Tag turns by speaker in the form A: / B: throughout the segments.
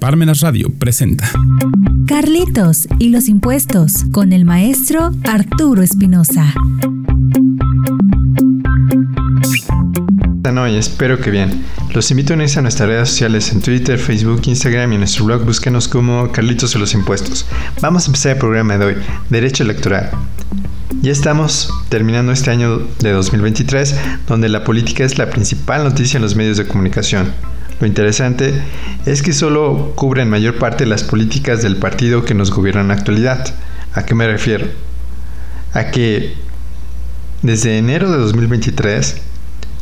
A: Parmenas Radio presenta
B: Carlitos y los impuestos con el maestro Arturo Espinosa.
C: y espero que bien. Los invito a unirse a nuestras redes sociales en Twitter, Facebook, Instagram y en nuestro blog búsquenos como Carlitos y los impuestos. Vamos a empezar el programa de hoy, Derecho Electoral. Ya estamos terminando este año de 2023, donde la política es la principal noticia en los medios de comunicación. Lo interesante es que solo cubren mayor parte las políticas del partido que nos gobierna en la actualidad. ¿A qué me refiero? A que desde enero de 2023,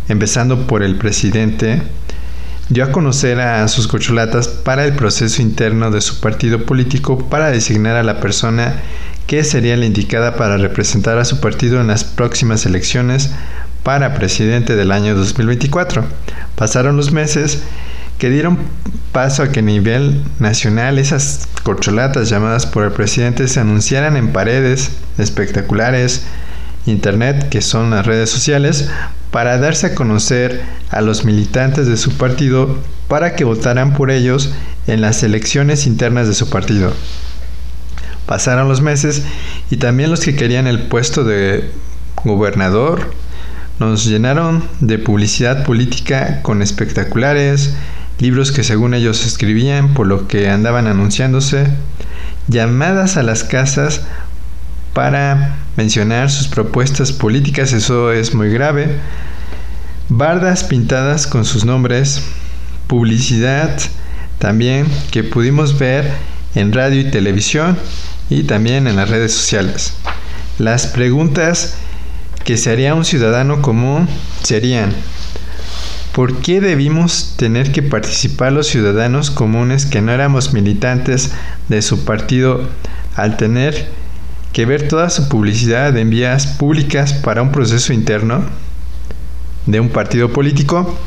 C: empezando por el presidente, dio a conocer a sus cocholatas para el proceso interno de su partido político para designar a la persona que sería la indicada para representar a su partido en las próximas elecciones para presidente del año 2024. Pasaron los meses que dieron paso a que a nivel nacional esas corcholatas llamadas por el presidente se anunciaran en paredes espectaculares, internet, que son las redes sociales, para darse a conocer a los militantes de su partido para que votaran por ellos en las elecciones internas de su partido. Pasaron los meses y también los que querían el puesto de gobernador nos llenaron de publicidad política con espectaculares, libros que según ellos escribían, por lo que andaban anunciándose, llamadas a las casas para mencionar sus propuestas políticas, eso es muy grave, bardas pintadas con sus nombres, publicidad también que pudimos ver en radio y televisión y también en las redes sociales. Las preguntas que se haría un ciudadano común serían, ¿Por qué debimos tener que participar los ciudadanos comunes que no éramos militantes de su partido al tener que ver toda su publicidad en vías públicas para un proceso interno de un partido político?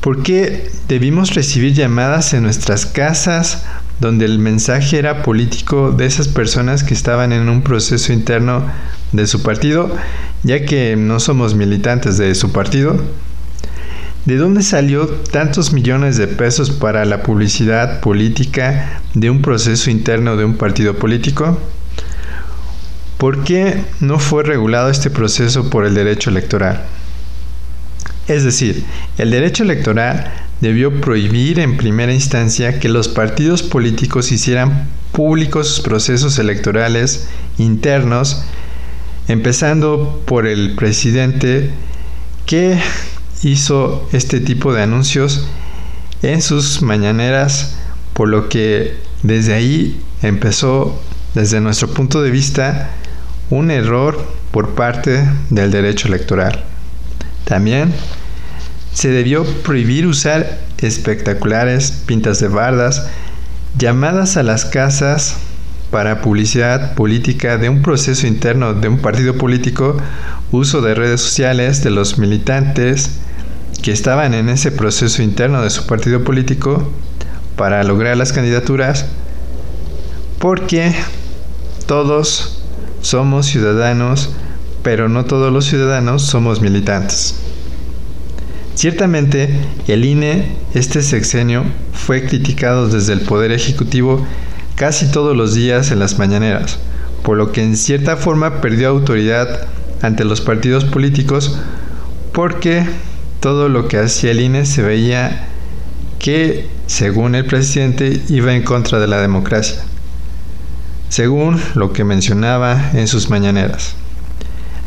C: ¿Por qué debimos recibir llamadas en nuestras casas donde el mensaje era político de esas personas que estaban en un proceso interno de su partido, ya que no somos militantes de su partido? ¿De dónde salió tantos millones de pesos para la publicidad política de un proceso interno de un partido político? ¿Por qué no fue regulado este proceso por el derecho electoral? Es decir, el derecho electoral debió prohibir en primera instancia que los partidos políticos hicieran públicos sus procesos electorales internos, empezando por el presidente que hizo este tipo de anuncios en sus mañaneras, por lo que desde ahí empezó, desde nuestro punto de vista, un error por parte del derecho electoral. También se debió prohibir usar espectaculares, pintas de bardas, llamadas a las casas para publicidad política de un proceso interno de un partido político, uso de redes sociales de los militantes, que estaban en ese proceso interno de su partido político para lograr las candidaturas, porque todos somos ciudadanos, pero no todos los ciudadanos somos militantes. Ciertamente, el INE, este sexenio, fue criticado desde el Poder Ejecutivo casi todos los días en las mañaneras, por lo que en cierta forma perdió autoridad ante los partidos políticos porque todo lo que hacía el INE se veía que, según el presidente, iba en contra de la democracia, según lo que mencionaba en sus mañaneras.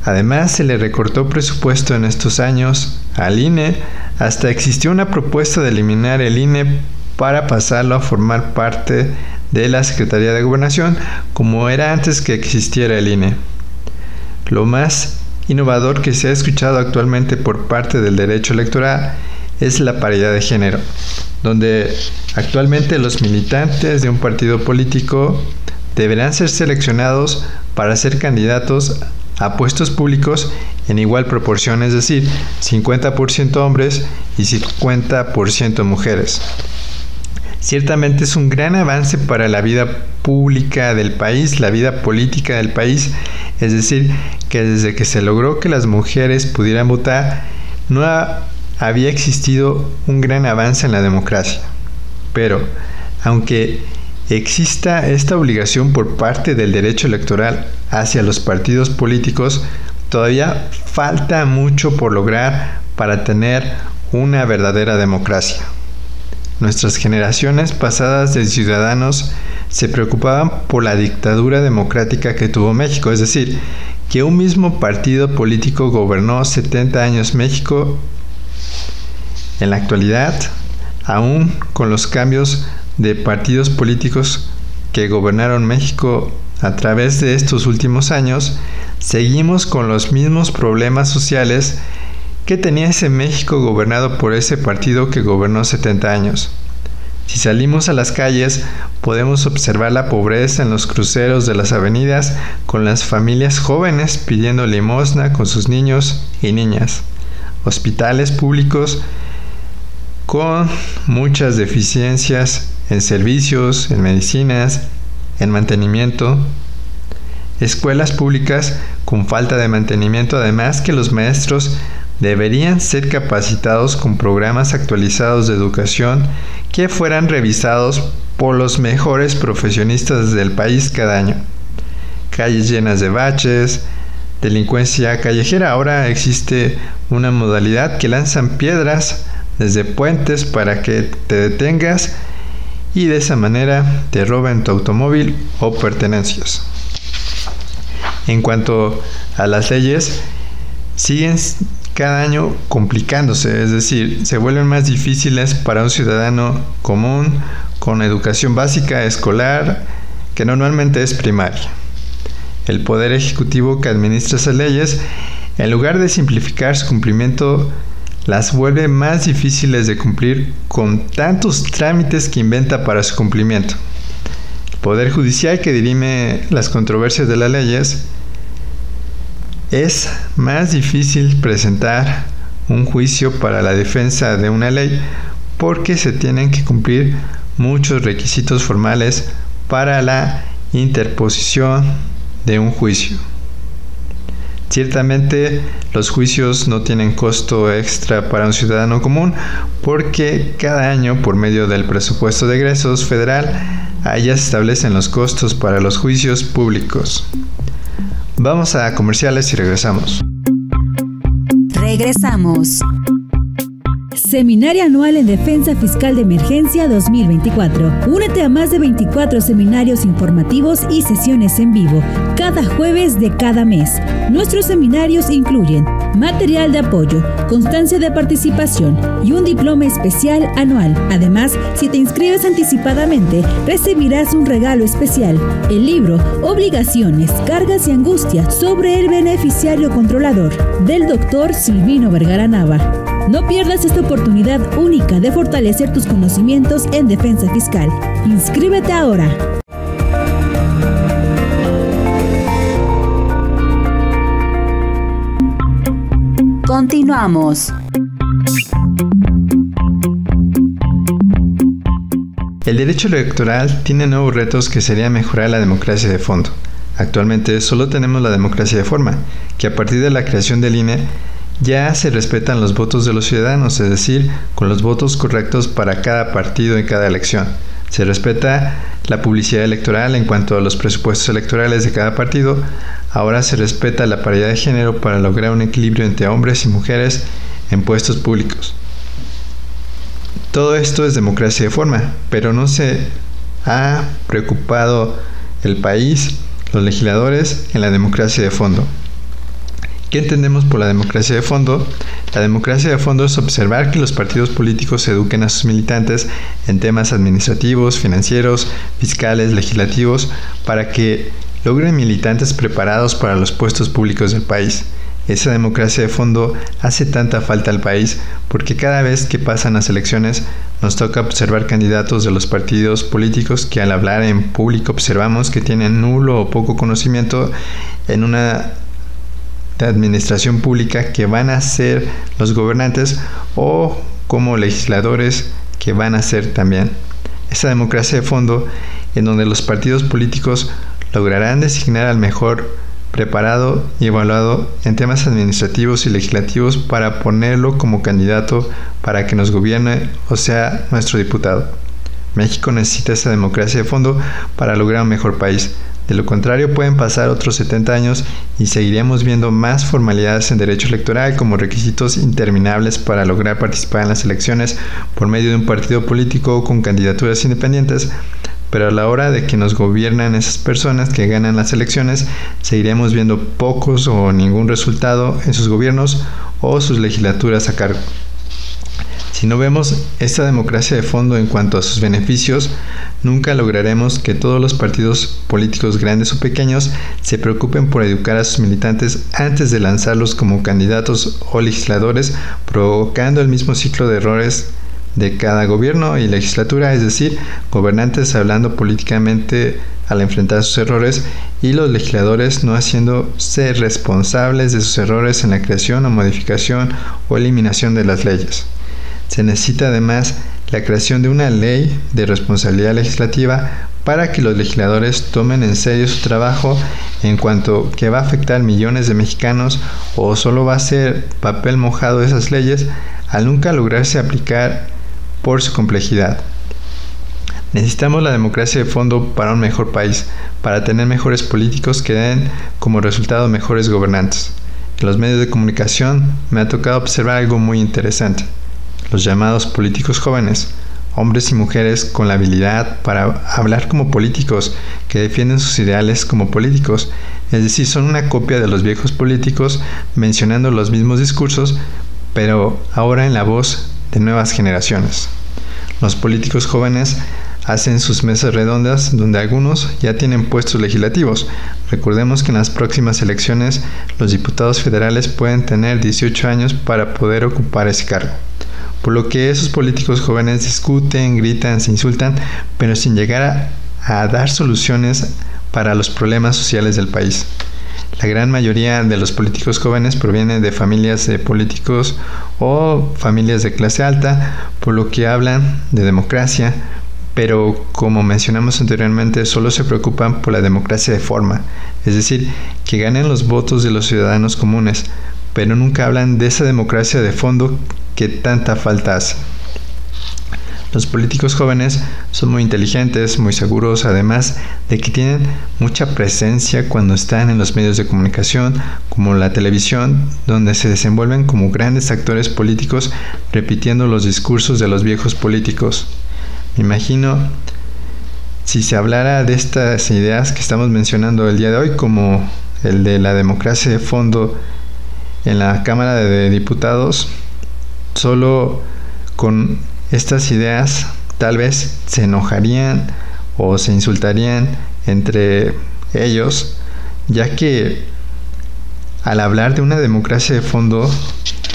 C: Además, se le recortó presupuesto en estos años al INE, hasta existió una propuesta de eliminar el INE para pasarlo a formar parte de la Secretaría de Gobernación, como era antes que existiera el INE. Lo más innovador que se ha escuchado actualmente por parte del derecho electoral es la paridad de género, donde actualmente los militantes de un partido político deberán ser seleccionados para ser candidatos a puestos públicos en igual proporción, es decir, 50% hombres y 50% mujeres. Ciertamente es un gran avance para la vida pública del país, la vida política del país, es decir, que desde que se logró que las mujeres pudieran votar, no había existido un gran avance en la democracia. Pero aunque exista esta obligación por parte del derecho electoral hacia los partidos políticos, todavía falta mucho por lograr para tener una verdadera democracia. Nuestras generaciones pasadas de ciudadanos se preocupaban por la dictadura democrática que tuvo México, es decir, que un mismo partido político gobernó 70 años México. En la actualidad, aún con los cambios de partidos políticos que gobernaron México a través de estos últimos años, seguimos con los mismos problemas sociales que tenía ese México gobernado por ese partido que gobernó 70 años. Si salimos a las calles, podemos observar la pobreza en los cruceros de las avenidas con las familias jóvenes pidiendo limosna con sus niños y niñas. Hospitales públicos con muchas deficiencias en servicios, en medicinas, en mantenimiento. Escuelas públicas con falta de mantenimiento, además que los maestros deberían ser capacitados con programas actualizados de educación que fueran revisados por los mejores profesionistas del país cada año. Calles llenas de baches, delincuencia callejera. Ahora existe una modalidad que lanzan piedras desde puentes para que te detengas y de esa manera te roben tu automóvil o pertenencias. En cuanto a las leyes, siguen cada año complicándose, es decir, se vuelven más difíciles para un ciudadano común con educación básica escolar que normalmente es primaria. El poder ejecutivo que administra esas leyes, en lugar de simplificar su cumplimiento, las vuelve más difíciles de cumplir con tantos trámites que inventa para su cumplimiento. El poder judicial que dirime las controversias de las leyes es más difícil presentar un juicio para la defensa de una ley porque se tienen que cumplir muchos requisitos formales para la interposición de un juicio. Ciertamente los juicios no tienen costo extra para un ciudadano común porque cada año por medio del presupuesto de egresos federal allá se establecen los costos para los juicios públicos. Vamos a comerciales y regresamos.
B: Regresamos. Seminario Anual en Defensa Fiscal de Emergencia 2024. Únete a más de 24 seminarios informativos y sesiones en vivo, cada jueves de cada mes. Nuestros seminarios incluyen material de apoyo, constancia de participación y un diploma especial anual. Además, si te inscribes anticipadamente, recibirás un regalo especial, el libro Obligaciones, Cargas y Angustia sobre el beneficiario controlador, del doctor Silvino Vergara Nava. No pierdas esta oportunidad única de fortalecer tus conocimientos en defensa fiscal. Inscríbete ahora. Continuamos.
C: El derecho electoral tiene nuevos retos que sería mejorar la democracia de fondo. Actualmente solo tenemos la democracia de forma, que a partir de la creación del INE ya se respetan los votos de los ciudadanos, es decir, con los votos correctos para cada partido en cada elección. Se respeta la publicidad electoral en cuanto a los presupuestos electorales de cada partido. Ahora se respeta la paridad de género para lograr un equilibrio entre hombres y mujeres en puestos públicos. Todo esto es democracia de forma, pero no se ha preocupado el país, los legisladores, en la democracia de fondo. ¿Qué entendemos por la democracia de fondo? La democracia de fondo es observar que los partidos políticos eduquen a sus militantes en temas administrativos, financieros, fiscales, legislativos, para que logren militantes preparados para los puestos públicos del país. Esa democracia de fondo hace tanta falta al país porque cada vez que pasan las elecciones nos toca observar candidatos de los partidos políticos que al hablar en público observamos que tienen nulo o poco conocimiento en una de administración pública que van a ser los gobernantes o como legisladores que van a ser también. Esa democracia de fondo en donde los partidos políticos lograrán designar al mejor preparado y evaluado en temas administrativos y legislativos para ponerlo como candidato para que nos gobierne o sea nuestro diputado. México necesita esa democracia de fondo para lograr un mejor país. De lo contrario, pueden pasar otros 70 años y seguiríamos viendo más formalidades en derecho electoral como requisitos interminables para lograr participar en las elecciones por medio de un partido político con candidaturas independientes. Pero a la hora de que nos gobiernan esas personas que ganan las elecciones, seguiremos viendo pocos o ningún resultado en sus gobiernos o sus legislaturas a cargo. Si no vemos esta democracia de fondo en cuanto a sus beneficios, nunca lograremos que todos los partidos políticos grandes o pequeños se preocupen por educar a sus militantes antes de lanzarlos como candidatos o legisladores, provocando el mismo ciclo de errores de cada gobierno y legislatura, es decir, gobernantes hablando políticamente al enfrentar sus errores y los legisladores no haciéndose responsables de sus errores en la creación o modificación o eliminación de las leyes. Se necesita además la creación de una ley de responsabilidad legislativa para que los legisladores tomen en serio su trabajo en cuanto que va a afectar millones de mexicanos o solo va a ser papel mojado esas leyes al nunca lograrse aplicar por su complejidad. Necesitamos la democracia de fondo para un mejor país, para tener mejores políticos que den como resultado mejores gobernantes. En los medios de comunicación me ha tocado observar algo muy interesante los llamados políticos jóvenes, hombres y mujeres con la habilidad para hablar como políticos, que defienden sus ideales como políticos, es decir, son una copia de los viejos políticos mencionando los mismos discursos, pero ahora en la voz de nuevas generaciones. Los políticos jóvenes hacen sus mesas redondas donde algunos ya tienen puestos legislativos. Recordemos que en las próximas elecciones los diputados federales pueden tener 18 años para poder ocupar ese cargo por lo que esos políticos jóvenes discuten, gritan, se insultan, pero sin llegar a, dar soluciones para los problemas sociales del país. La gran mayoría de los políticos jóvenes provienen de familias de políticos o familias de clase alta, por lo que hablan de democracia, pero como mencionamos anteriormente, solo se preocupan por la democracia de forma, es decir, que ganen los votos de los ciudadanos comunes, pero nunca hablan de esa democracia de fondo que tanta falta hace. Los políticos jóvenes son muy inteligentes, muy seguros, además de que tienen mucha presencia cuando están en los medios de comunicación, como la televisión, donde se desenvuelven como grandes actores políticos repitiendo los discursos de los viejos políticos. Me imagino si se hablara de estas ideas que estamos mencionando el día de hoy, como el de la democracia de fondo en la Cámara de Diputados, solo con estas ideas tal vez se enojarían o se insultarían entre ellos, ya que al hablar de una democracia de fondo,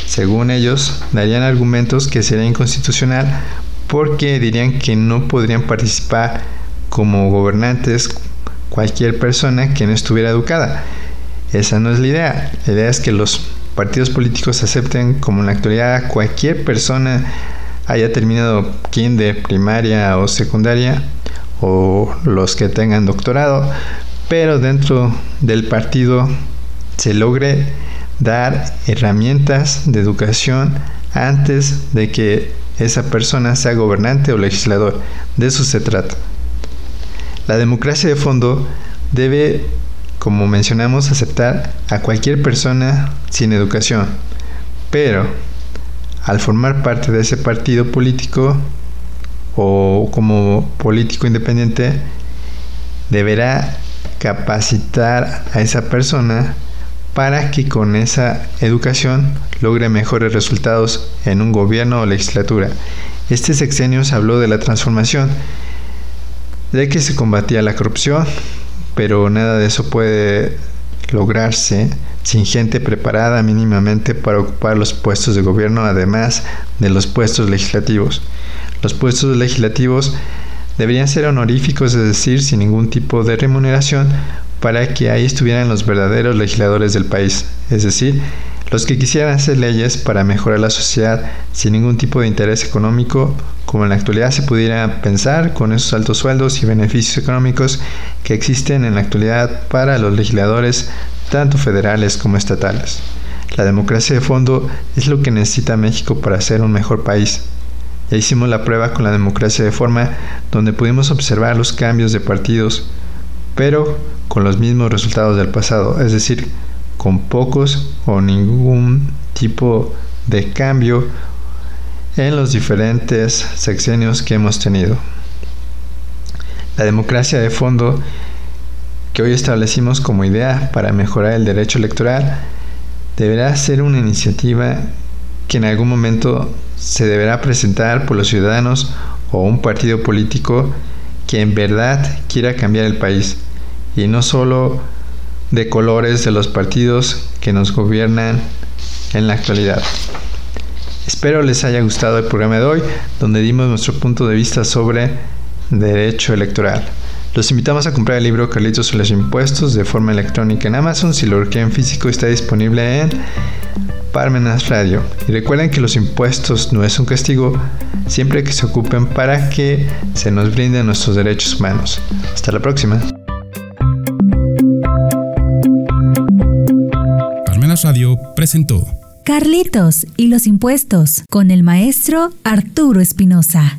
C: según ellos, darían argumentos que sería inconstitucional porque dirían que no podrían participar como gobernantes cualquier persona que no estuviera educada. Esa no es la idea. La idea es que los partidos políticos acepten como en la actualidad cualquier persona haya terminado de primaria o secundaria o los que tengan doctorado, pero dentro del partido se logre dar herramientas de educación antes de que esa persona sea gobernante o legislador. De eso se trata. La democracia de fondo debe como mencionamos, aceptar a cualquier persona sin educación, pero al formar parte de ese partido político o como político independiente, deberá capacitar a esa persona para que con esa educación logre mejores resultados en un gobierno o legislatura. Este sexenio se habló de la transformación, de que se combatía la corrupción, pero nada de eso puede lograrse sin gente preparada mínimamente para ocupar los puestos de gobierno, además de los puestos legislativos. Los puestos legislativos deberían ser honoríficos, es decir, sin ningún tipo de remuneración, para que ahí estuvieran los verdaderos legisladores del país, es decir, los que quisieran hacer leyes para mejorar la sociedad sin ningún tipo de interés económico, como en la actualidad se pudiera pensar con esos altos sueldos y beneficios económicos que existen en la actualidad para los legisladores, tanto federales como estatales. La democracia de fondo es lo que necesita México para ser un mejor país. Ya hicimos la prueba con la democracia de forma donde pudimos observar los cambios de partidos, pero con los mismos resultados del pasado, es decir, con pocos o ningún tipo de cambio en los diferentes sexenios que hemos tenido. La democracia de fondo que hoy establecimos como idea para mejorar el derecho electoral deberá ser una iniciativa que en algún momento se deberá presentar por los ciudadanos o un partido político que en verdad quiera cambiar el país y no solo de colores de los partidos que nos gobiernan en la actualidad. Espero les haya gustado el programa de hoy, donde dimos nuestro punto de vista sobre derecho electoral. Los invitamos a comprar el libro Carlitos sobre los impuestos de forma electrónica en Amazon. Si lo requieren físico, está disponible en Parmenas Radio. Y recuerden que los impuestos no es un castigo siempre que se ocupen para que se nos brinden nuestros derechos humanos. Hasta la próxima.
A: Presentó
B: Carlitos y los impuestos con el maestro Arturo Espinosa.